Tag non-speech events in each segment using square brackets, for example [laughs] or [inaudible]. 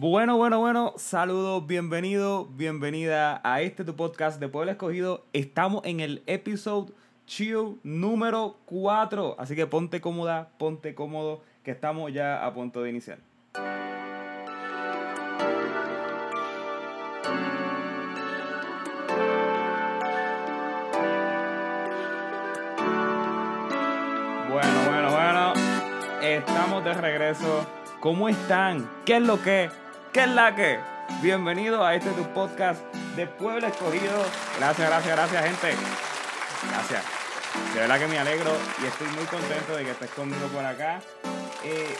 Bueno, bueno, bueno, saludos, bienvenido, bienvenida a este tu podcast de Pueblo Escogido. Estamos en el episodio chill número 4, así que ponte cómoda, ponte cómodo, que estamos ya a punto de iniciar. Bueno, bueno, bueno, estamos de regreso. ¿Cómo están? ¿Qué es lo que? ¿Qué es la que? Bienvenido a este tu podcast de Pueblo Escogido. Gracias, gracias, gracias, gente. Gracias. De verdad que me alegro y estoy muy contento de que estés conmigo por acá. Eh,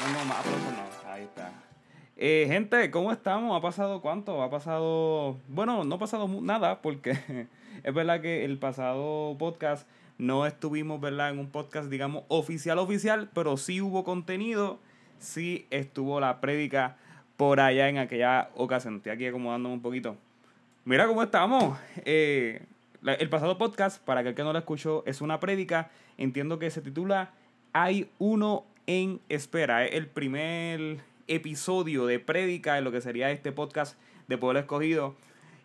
no, no, más aplausos no. Ahí está. Eh, gente, ¿cómo estamos? ¿Ha pasado cuánto? Ha pasado. Bueno, no ha pasado nada porque [laughs] es verdad que el pasado podcast no estuvimos, ¿verdad? En un podcast, digamos, oficial, oficial, pero sí hubo contenido. Sí estuvo la prédica por allá en aquella ocasión. Estoy aquí acomodándome un poquito. Mira cómo estamos. Eh, el pasado podcast, para aquel que no lo escuchó, es una prédica. Entiendo que se titula Hay uno en espera. Es el primer episodio de prédica de lo que sería este podcast de Pueblo Escogido.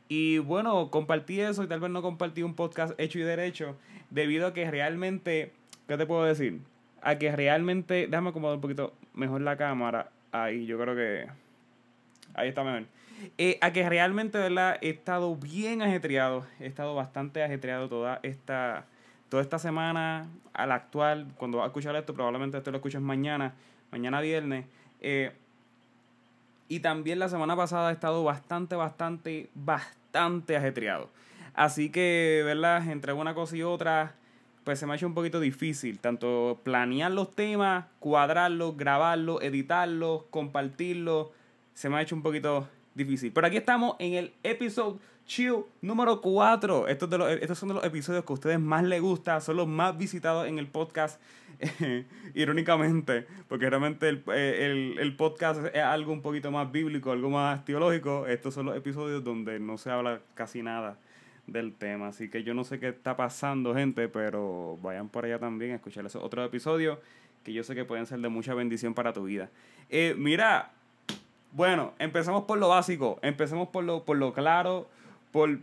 Y bueno, compartí eso y tal vez no compartí un podcast hecho y derecho debido a que realmente, ¿qué te puedo decir? A que realmente, déjame acomodar un poquito mejor la cámara. Ahí, yo creo que... Ahí está mejor. Eh, a que realmente, ¿verdad? He estado bien ajetreado. He estado bastante ajetreado toda esta, toda esta semana a la actual. Cuando vas a escuchar esto, probablemente esto lo escuches mañana. Mañana viernes. Eh, y también la semana pasada he estado bastante, bastante, bastante ajetreado. Así que, ¿verdad? Entre una cosa y otra, pues se me ha hecho un poquito difícil. Tanto planear los temas, cuadrarlos, grabarlos, editarlos, compartirlos. Se me ha hecho un poquito difícil. Pero aquí estamos en el episodio Chill número 4. Estos, de los, estos son de los episodios que a ustedes más les gusta. Son los más visitados en el podcast. [laughs] irónicamente. Porque realmente el, eh, el, el podcast es algo un poquito más bíblico, algo más teológico. Estos son los episodios donde no se habla casi nada del tema. Así que yo no sé qué está pasando, gente, pero vayan por allá también a escuchar esos otros episodios que yo sé que pueden ser de mucha bendición para tu vida. Eh, mira, bueno, empezamos por lo básico, empecemos por lo, por lo claro, por,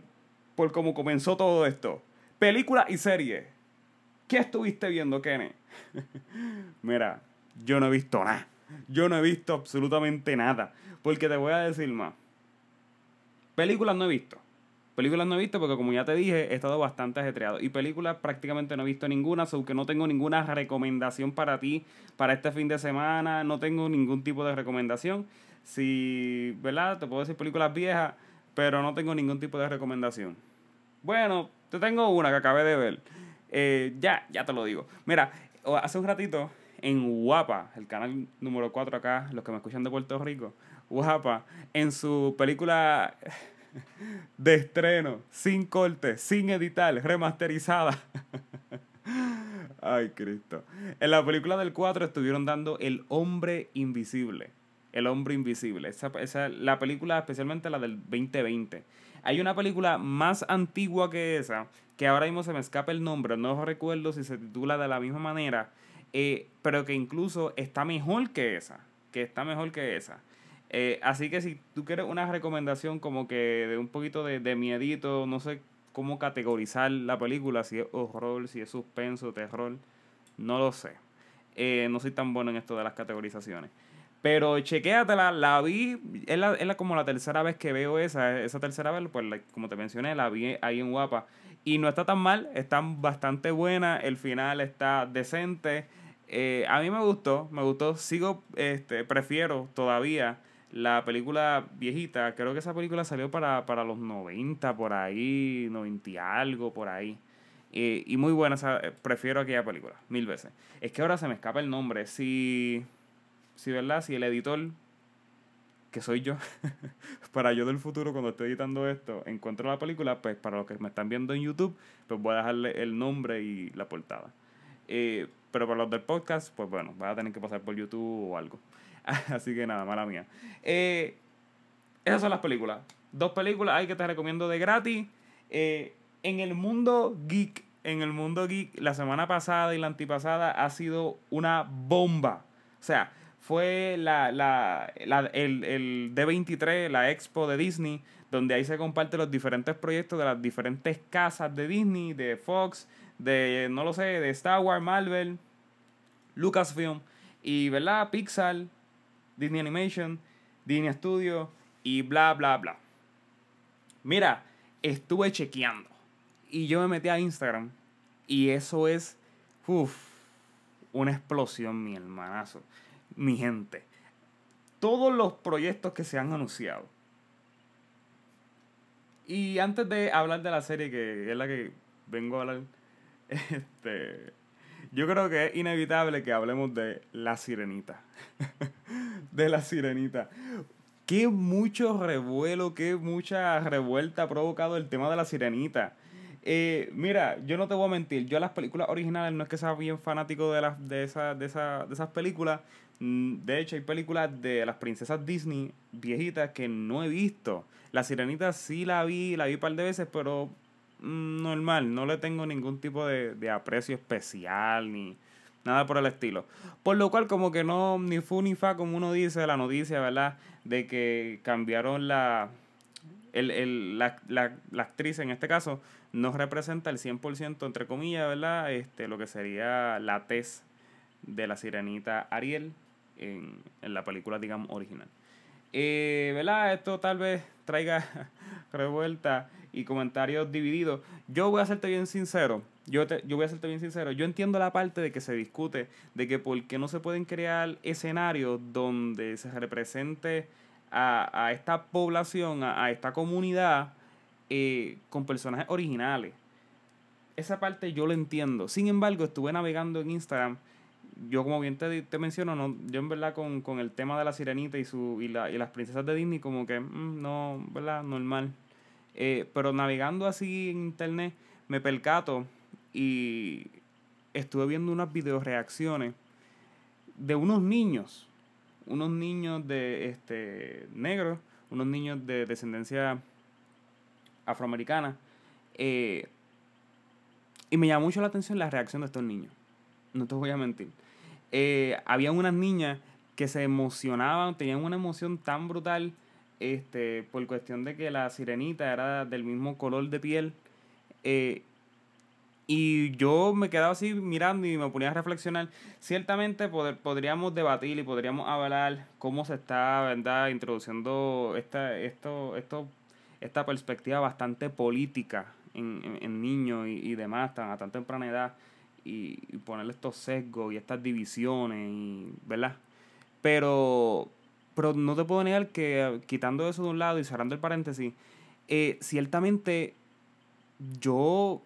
por cómo comenzó todo esto. Película y serie. ¿Qué estuviste viendo, Kenny? [laughs] Mira, yo no he visto nada. Yo no he visto absolutamente nada. Porque te voy a decir más. Películas no he visto. Películas no he visto porque como ya te dije, he estado bastante ajetreado. Y películas prácticamente no he visto ninguna, aunque no tengo ninguna recomendación para ti para este fin de semana. No tengo ningún tipo de recomendación. Si, ¿verdad? Te puedo decir películas viejas, pero no tengo ningún tipo de recomendación. Bueno, te tengo una que acabé de ver. Eh, ya, ya te lo digo. Mira, hace un ratito en Guapa, el canal número 4 acá, los que me escuchan de Puerto Rico, Guapa, en su película [laughs] de estreno, sin corte, sin editar, remasterizada. [laughs] Ay, Cristo. En la película del 4 estuvieron dando El Hombre Invisible. El Hombre Invisible. Esa, esa, la película, especialmente la del 2020. Hay una película más antigua que esa, que ahora mismo se me escapa el nombre, no recuerdo si se titula de la misma manera, eh, pero que incluso está mejor que esa. Que está mejor que esa. Eh, así que si tú quieres una recomendación como que de un poquito de, de miedito, no sé cómo categorizar la película, si es horror, si es suspenso, terror, no lo sé. Eh, no soy tan bueno en esto de las categorizaciones. Pero chequéatela, la vi, es, la, es la, como la tercera vez que veo esa, esa tercera vez, pues como te mencioné, la vi ahí en Guapa. Y no está tan mal, está bastante buena, el final está decente. Eh, a mí me gustó, me gustó, sigo, este, prefiero todavía la película viejita, creo que esa película salió para, para los 90, por ahí, 90 y algo, por ahí. Eh, y muy buena, esa- eh, prefiero aquella película, mil veces. Es que ahora se me escapa el nombre, si, si ¿verdad? Si el editor, que soy yo, [laughs] para yo del futuro cuando estoy editando esto, encuentro la película, pues para los que me están viendo en YouTube, pues voy a dejarle el nombre y la portada. Eh, pero para los del podcast, pues bueno, vas a tener que pasar por YouTube o algo. [laughs] Así que nada, mala mía. Eh, esas son las películas. Dos películas hay que te recomiendo de gratis. Eh, en el mundo geek, en el mundo geek, la semana pasada y la antipasada ha sido una bomba. O sea, fue la, la, el, el D23, la expo de Disney, donde ahí se comparten los diferentes proyectos de las diferentes casas de Disney, de Fox, de, no lo sé, de Star Wars, Marvel, Lucasfilm, y, ¿verdad? Pixar, Disney Animation, Disney Studio, y bla, bla, bla. Mira, estuve chequeando, y yo me metí a Instagram, y eso es, uff, una explosión, mi hermanazo mi gente, todos los proyectos que se han anunciado. Y antes de hablar de la serie, que es la que vengo a hablar, [laughs] este, yo creo que es inevitable que hablemos de La Sirenita. [laughs] de La Sirenita. Qué mucho revuelo, qué mucha revuelta ha provocado el tema de La Sirenita. Eh, mira, yo no te voy a mentir, yo las películas originales no es que sea bien fanático de, las, de, esa, de, esa, de esas películas, Mm, de hecho, hay películas de las princesas Disney viejitas que no he visto. La Sirenita sí la vi, la vi un par de veces, pero normal, no le tengo ningún tipo de, de, aprecio especial ni nada por el estilo. Por lo cual, como que no, ni fu ni fa, como uno dice la noticia, ¿verdad? De que cambiaron la. El, el, la, la, la actriz en este caso no representa el 100% entre comillas, ¿verdad? Este, lo que sería la tez de la sirenita Ariel, en, la película, digamos, original. Eh, ¿Verdad? Esto tal vez traiga [laughs] revuelta y comentarios divididos. Yo voy a serte bien sincero. Yo, te, yo voy a serte bien sincero. Yo entiendo la parte de que se discute de que por qué no se pueden crear escenarios donde se represente a, a esta población, a, esta comunidad, eh, con personajes originales. Esa parte yo lo entiendo. Sin embargo, estuve navegando en Instagram yo como bien te, te menciono, no, yo en verdad con, con, el tema de la sirenita y, su, y, la, y las princesas de Disney como que mm, no, ¿verdad? Normal. Eh, pero navegando así en internet me percato y estuve viendo unas video reacciones de unos niños, unos niños de este negros, unos niños de descendencia afroamericana. Eh, y me llamó mucho la atención la reacción de estos niños. No te voy a mentir eh, había unas niñas que se emocionaban, tenían una emoción tan brutal este, por cuestión de que la sirenita era del mismo color de piel. Eh, y yo me quedaba así mirando y me ponía a reflexionar. Ciertamente poder, podríamos debatir y podríamos hablar cómo se está ¿verdad? introduciendo esta, esto, esto, esta perspectiva bastante política en, en, niños y, y demás a tan temprana edad y, ponerle estos sesgos y estas divisiones, ¿verdad? Pero, pero no te puedo negar que quitando eso de un lado y cerrando el paréntesis, eh, ciertamente yo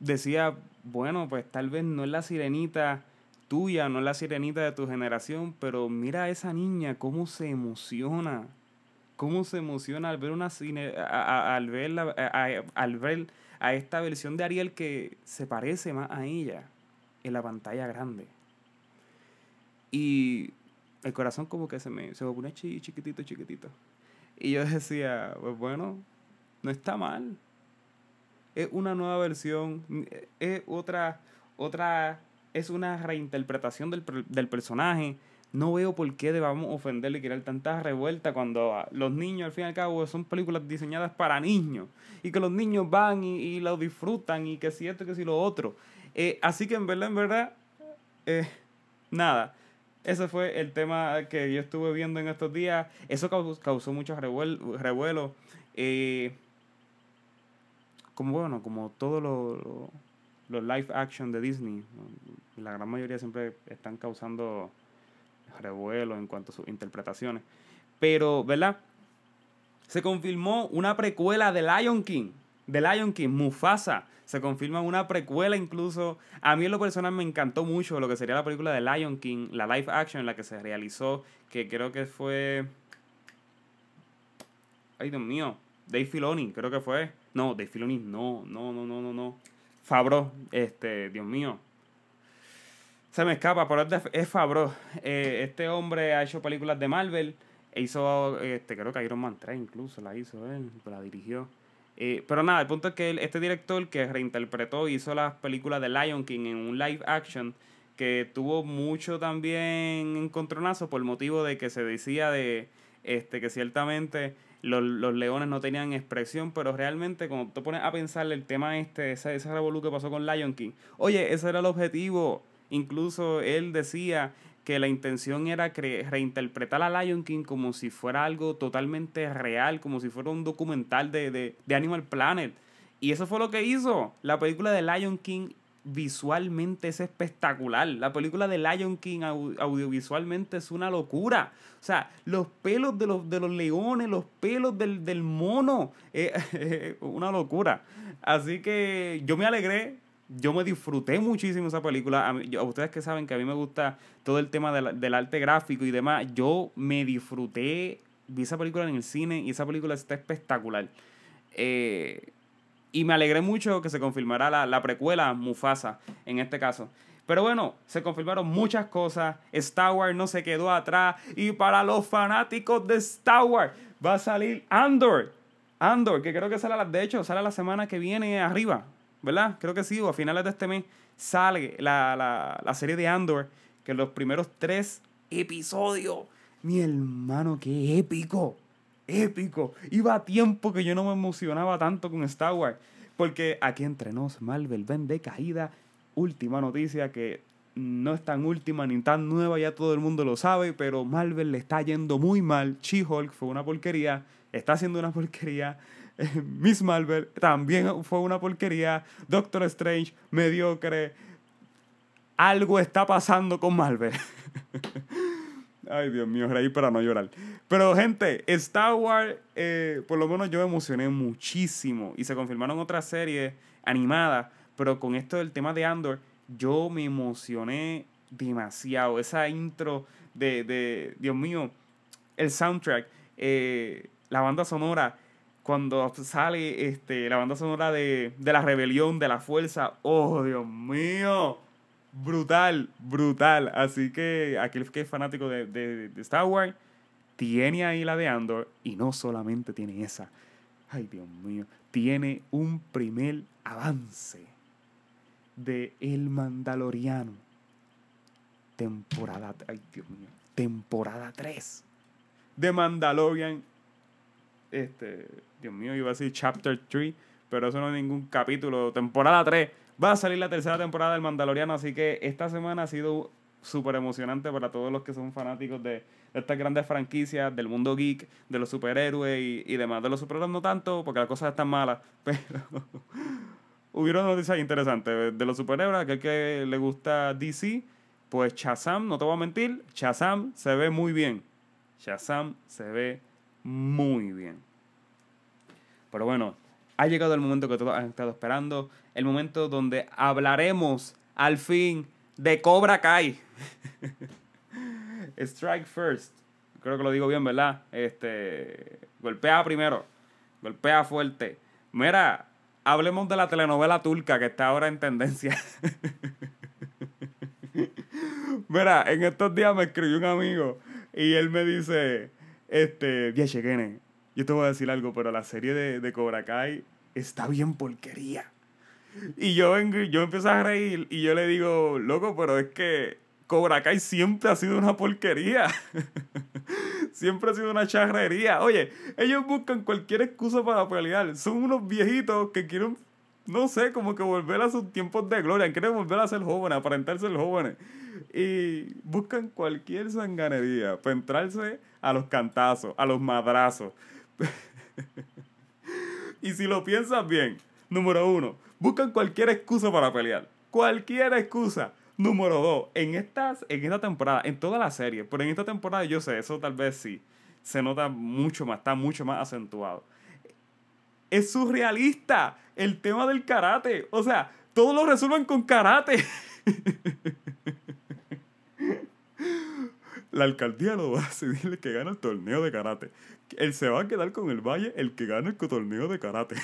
decía, bueno, pues tal vez no es la sirenita tuya, no es la sirenita de tu generación, pero mira a esa niña cómo se emociona, cómo se emociona al ver una cine, al ver al ver a esta versión de Ariel que se parece más a ella en la pantalla grande. Y el corazón como que se me, se me pone chiquitito, chiquitito. Y yo decía, pues bueno, no está mal. Es una nueva versión, es otra, otra, es una reinterpretación del, del personaje no veo por qué debamos ofenderle y crear tanta revuelta cuando los niños, al fin y al cabo, son películas diseñadas para niños. Y que los niños van y, y lo disfrutan y que si esto y que si lo otro. Eh, así que en verdad, en verdad, eh, nada. Ese fue el tema que yo estuve viendo en estos días. Eso causó, mucho revuelo. Eh, como bueno, como todos los lo, live action de Disney, la gran mayoría siempre están causando revuelo en cuanto a sus interpretaciones. Pero, ¿verdad? Se confirmó una precuela de Lion King. De Lion King, Mufasa. Se confirma una precuela incluso. A mí en lo personal me encantó mucho lo que sería la película de Lion King, la live action en la que se realizó, que creo que fue... Ay, Dios mío. Dave Filoni, creo que fue. No, Dave Filoni, no, no, no, no, no, no. Fabro, este, Dios mío. Se me escapa, pero es, Fabro. Eh, este hombre ha hecho películas de Marvel. E hizo, este, creo que Iron Man 3 incluso la hizo él, la dirigió. Eh, pero nada, el punto es que este director que reinterpretó hizo las películas de Lion King en un live action, que tuvo mucho también encontronazo por motivo de que se decía de este que ciertamente los, leones no tenían expresión, pero realmente cuando te pones a pensar el tema este, esa, esa revolución que pasó con Lion King, oye, ese era el objetivo. Incluso él decía que la intención era reinterpretar a Lion King como si fuera algo totalmente real, como si fuera un documental de, de, de Animal Planet. Y eso fue lo que hizo. La película de Lion King visualmente es espectacular. La película de Lion King audiovisualmente es una locura. O sea, los pelos de los, de los leones, los pelos del, mono, eh, [laughs] una locura. Así que yo me alegré, yo me disfruté muchísimo esa película. A, ustedes que saben que a mí me gusta todo el tema del arte gráfico y demás, yo me disfruté, vi esa película en el cine y esa película está espectacular. Eh, y me alegré mucho que se confirmara la, la precuela Mufasa en este caso. Pero bueno, se confirmaron muchas cosas. Star Wars no se quedó atrás. Y para los fanáticos de Star Wars va a salir Andor. Andor, que creo que sale, de hecho, sale la semana que viene arriba. ¿Verdad? Creo que sí, o a finales de este mes sale la, la, la serie de Andor. Que los primeros tres episodios. Mi hermano, qué épico épico. Iba a tiempo que yo no me emocionaba tanto con Star Wars. Porque aquí entre nos, Marvel ven de caída. Última noticia que no es tan última ni tan nueva, ya todo el mundo lo sabe, pero Marvel le está yendo muy mal. She-Hulk fue una porquería, está haciendo una porquería. [laughs] Miss Marvel también fue una porquería. Doctor Strange, mediocre. Algo está pasando con Marvel. [laughs] Ay, Dios mío, reír para no llorar. Pero, gente, Star Wars, eh, por lo menos yo me emocioné muchísimo. Y se confirmaron otras series animadas. Pero con esto del tema de Andor, yo me emocioné demasiado. Esa intro de, de Dios mío, el soundtrack, eh, la banda sonora, cuando sale este, la banda sonora de, de la rebelión, de la fuerza. Oh, Dios mío brutal, brutal. Así que aquel que es fanático de, de, Star Wars tiene ahí la de Andor y no solamente tiene esa. Ay, Dios mío. Tiene un primer avance de El Mandaloriano. Temporada, ay, Dios mío. Temporada 3 de Mandalorian. Este, Dios mío, iba a decir Chapter 3, pero eso no es ningún capítulo. Temporada 3 Va a salir la tercera temporada del Mandaloriano, así que esta semana ha sido súper emocionante para todos los que son fanáticos de, estas grandes franquicias, del mundo geek, de los superhéroes y, demás. De los superhéroes no tanto, porque las cosas están malas, [laughs] pero hubieron noticias interesantes. De los superhéroes, aquel que le gusta DC, pues Shazam, no te voy a mentir, Shazam se ve muy bien. Shazam se ve muy bien. Pero bueno, ha llegado el momento que todos han estado esperando, el momento donde hablaremos al fin de Cobra Kai. [laughs] Strike first. Creo que lo digo bien, ¿verdad? Este, golpea primero, golpea fuerte. Mira, hablemos de la telenovela turca que está ahora en tendencia. [laughs] Mira, en estos días me escribió un amigo y él me dice, este, vieche, yo te voy a decir algo, pero la serie de, de Cobra Kai está bien porquería. Y yo, yo empiezo a reír y yo le digo, loco, pero es que Cobra Kai siempre ha sido una porquería. [laughs] siempre ha sido una charrería. Oye, ellos buscan cualquier excusa para pelear. Son unos viejitos que quieren, no sé, como que volver a sus tiempos de gloria. Quieren volver a ser jóvenes, aparentarse ser jóvenes. Y buscan cualquier sanganería para entrarse a los cantazos, a los madrazos. y si lo piensas bien, número uno, buscan cualquier excusa para pelear. Cualquier excusa. Número dos, en, estas, en esta temporada, en toda la serie, pero en esta temporada yo sé, eso tal vez sí, se nota mucho más, está mucho más acentuado. Es surrealista el tema del karate. O sea, todos lo resuelven con karate. [laughs] la alcaldía lo va a decidir que gana el torneo de karate. Él se va a quedar con el Valle el que gana el torneo de karate.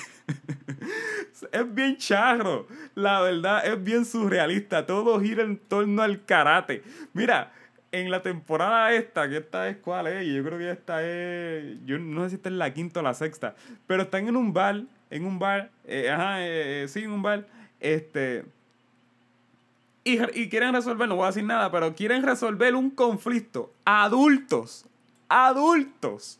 [laughs] es bien charro. La verdad, es bien surrealista. Todo gira en torno al karate. Mira, en la temporada esta, que esta es cuál es, yo creo que esta es, yo no sé si esta es la quinta o la sexta, pero están en un bar, en un bar, eh, ajá, eh, eh, sí, en un bar, este, y, y quieren resolver, no voy a decir nada, pero quieren resolver un conflicto. Adultos, adultos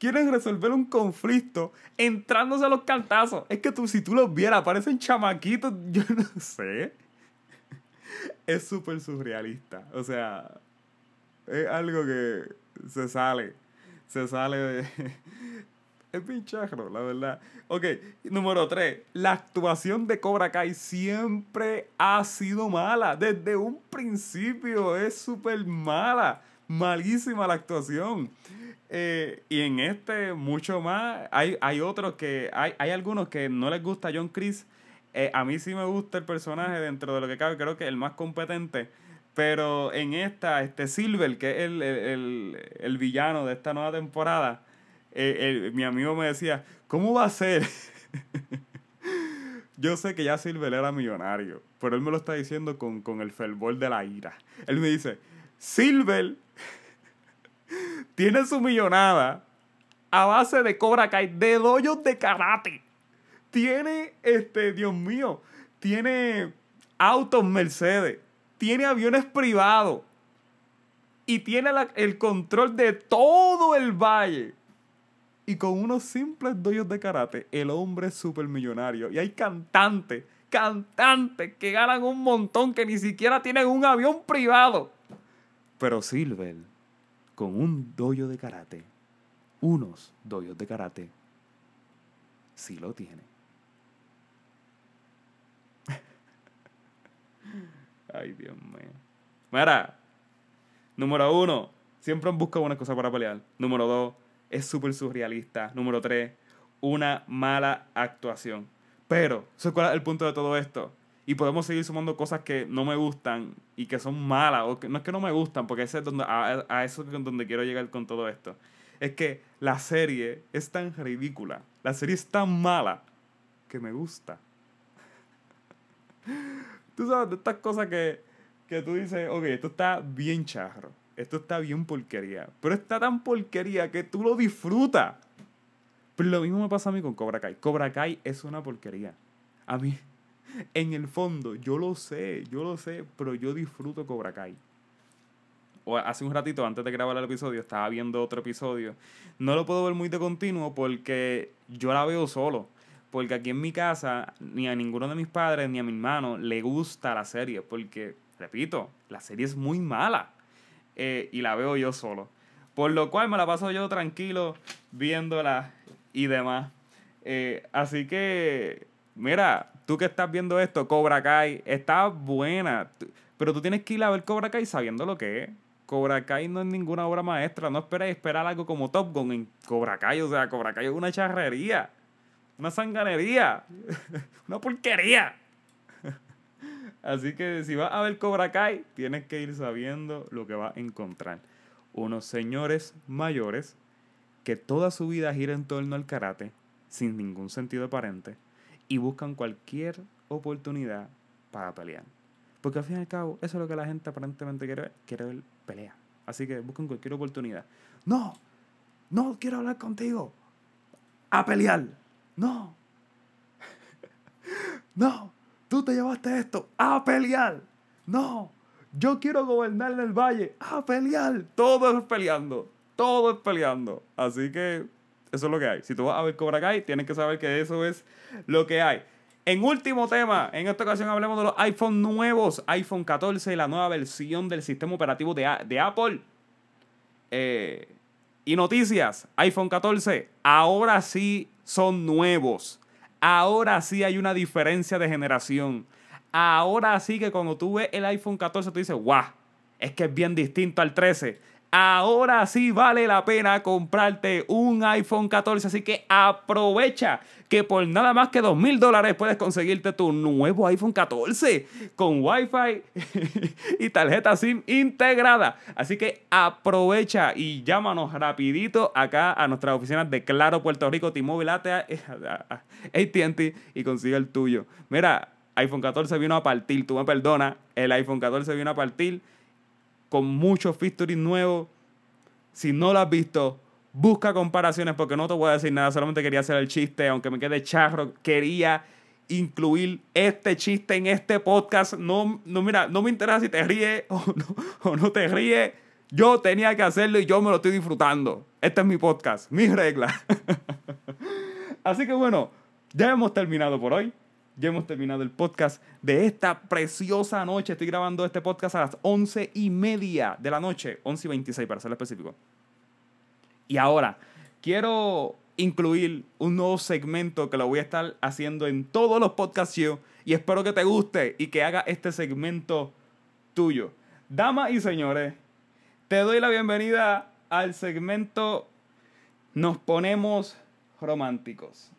quieren resolver un conflicto entrándose a los cantazos. Es que tú, si tú los vieras, parecen chamaquitos, [laughs] yo no sé. Es súper surrealista. O sea, es algo que se sale. Se sale de. Es pinchajro, la verdad. Ok, número 3. La actuación de Cobra Kai siempre ha sido mala. Desde un principio es súper mala. Malísima la actuación. Eh, y en este, mucho más. Hay, hay otros que. Hay, hay algunos que no les gusta John Chris. Eh, a mí sí me gusta el personaje dentro de lo que cabe. Creo que es el más competente. Pero en esta, este Silver, que es el, el, el, villano de esta nueva temporada, eh, mi amigo me decía, ¿cómo va a ser? [laughs] Yo sé que ya Silver era millonario, pero él me lo está diciendo con, con el fervor de la ira. Él me dice, Silver [laughs] tiene su millonada a base de Cobra Kai, de doyos de karate. Tiene, este, Dios mío, tiene autos Mercedes, tiene aviones privados y tiene el control de todo el valle. Y con unos simples doyos de karate, el hombre es súper millonario. Y hay cantantes, cantantes que ganan un montón que ni siquiera tienen un avión privado. Pero Silver con un doyo de karate, unos doyos de karate, sí lo tiene. [laughs] Ay, Dios mío. Mira, número uno, siempre busca una cosa para pelear. Número dos, es súper surrealista. Número tres, una mala actuación. Pero, ¿cuál es el punto de todo esto? y podemos seguir sumando cosas que no me gustan y que son malas, o que no es que no me gustan, porque ese es donde, a, eso es donde quiero llegar con todo esto. Es que la serie es tan ridícula, la serie es tan mala, que me gusta. [laughs] tú sabes, de estas cosas que, que tú dices, ok, esto está bien charro, esto está bien porquería, pero está tan porquería que tú lo disfrutas. Pero lo mismo me pasa a mí con Cobra Kai. Cobra Kai es una porquería. A mí, [laughs] en el fondo, yo lo sé, yo lo sé, pero yo disfruto Cobra Kai. O hace un ratito, antes de grabar el episodio, estaba viendo otro episodio. No lo puedo ver muy de continuo porque yo la veo solo. Porque aquí en mi casa, ni a ninguno de mis padres ni a mi hermano le gusta la serie. Porque, repito, la serie es muy mala. Eh, y la veo yo solo. Por lo cual me la paso yo tranquilo viéndola y demás. Eh, así que, mira, tú que estás viendo esto, Cobra Kai, está buena. Pero tú tienes que ir a ver Cobra Kai sabiendo lo que es. Cobra Kai no es ninguna obra maestra. No esperes esperar algo como Top Gun en Cobra Kai. O sea, Cobra Kai es una charrería. Una sanganería. [laughs] una porquería. Así que si vas a ver Cobra Kai, tienes que ir sabiendo lo que vas a encontrar. Unos señores mayores que toda su vida gira en torno al karate, sin ningún sentido aparente y buscan cualquier oportunidad para pelear. Porque al fin y al cabo, eso es lo que la gente aparentemente quiere ver, quiere ver pelea. Así que buscan cualquier oportunidad. No, no quiero hablar contigo. A pelear. No. [laughs] no, tú te llevaste esto. A pelear. No, yo quiero gobernar en el valle. A pelear. Todo es peleando. Todo es peleando. Así que eso es lo que hay. Si tú vas a ver Cobra Kai, tienes que saber que eso es lo que hay. En último tema, en esta ocasión hablemos de los iPhone nuevos, iPhone 14, la nueva versión del sistema operativo de, Apple. Eh, y noticias, iPhone 14, ahora sí son nuevos. Ahora sí hay una diferencia de generación. Ahora sí que cuando tú ves el iPhone 14, tú dices, guau, es que es bien distinto al 13 ahora sí vale la pena comprarte un iPhone 14. Así que aprovecha que por nada más que dos mil dólares puedes conseguirte tu nuevo iPhone 14 con Wi-Fi [laughs] y tarjeta SIM integrada. Así que aprovecha y llámanos rapidito acá a nuestras oficinas de Claro Puerto Rico, T-Mobile, AT&T [laughs] y consigue el tuyo. Mira, iPhone 14 vino a partir, tú me perdonas, el iPhone 14 vino a partir con muchos features nuevos. Si no lo has visto, busca comparaciones porque no te voy a decir nada, solamente quería hacer el chiste, aunque me quede charro, quería incluir este chiste en este podcast. No, no, mira, no me interesa si te ríes [laughs] o no, o no te ríes. Yo tenía que hacerlo y yo me lo estoy disfrutando. Este es mi podcast, mis reglas. [laughs] Así que bueno, ya hemos terminado por hoy. Ya hemos terminado el podcast de esta preciosa noche. Estoy grabando este podcast a las once y media de la noche. 11 y 26 para ser específico. Y ahora, quiero incluir un nuevo segmento que lo voy a estar haciendo en todos los podcasts. Y espero que te guste y que haga este segmento tuyo. Damas y señores, te doy la bienvenida al segmento Nos ponemos románticos.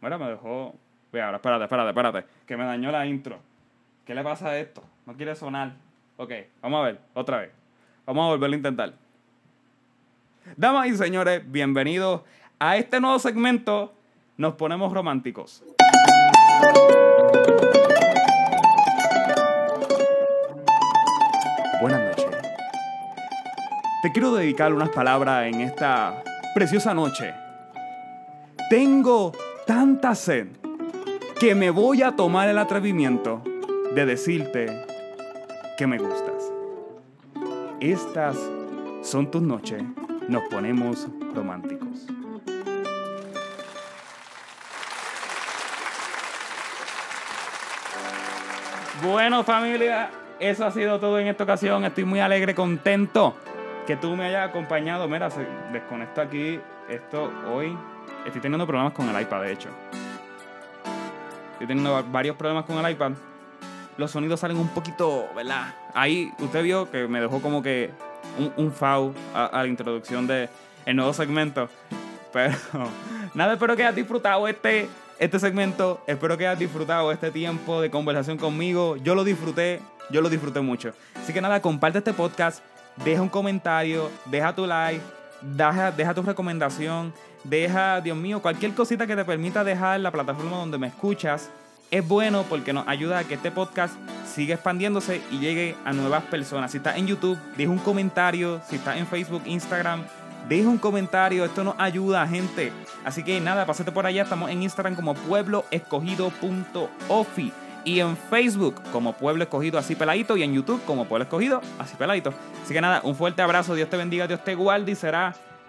Bueno, me dejó. Voy ahora, espérate, espérate, espérate. Que me dañó la intro. ¿Qué le pasa a esto? No quiere sonar. Ok, vamos a ver, otra vez. Vamos a volverlo a intentar. Damas y señores, bienvenidos a este nuevo segmento. Nos ponemos románticos. Buenas noches. Te quiero dedicar unas palabras en esta preciosa noche. Tengo tanta sed que me voy a tomar el atrevimiento de decirte que me gustas. Estas son tus noches, nos ponemos románticos. Bueno familia, eso ha sido todo en esta ocasión. Estoy muy alegre, contento que tú me hayas acompañado. Mira, se desconecta aquí esto hoy. Estoy teniendo problemas con el iPad, de hecho. Estoy teniendo varios problemas con el iPad. Los sonidos salen un poquito, ¿verdad? Ahí usted vio que me dejó como que un, un FAU a, la introducción del el nuevo segmento. Pero [laughs] nada, espero que hayas disfrutado este, este segmento. Espero que hayas disfrutado este tiempo de conversación conmigo. Yo lo disfruté, yo lo disfruté mucho. Así que nada, comparte este podcast, deja un comentario, deja tu like, deja, deja tu recomendación, deja, Dios mío, cualquier cosita que te permita dejar la plataforma donde me escuchas. Es bueno porque nos ayuda a que este podcast siga expandiéndose y llegue a nuevas personas. Si estás en YouTube, deja un comentario. Si estás en Facebook, Instagram, deja un comentario. Esto nos ayuda, gente. Así que nada, pásate por allá. Estamos en Instagram como puebloescogido.ofi y en Facebook como Pueblo Escogido así peladito y en YouTube como Pueblo Escogido así peladito. Así que nada, un fuerte abrazo, Dios te bendiga, Dios te guarde y será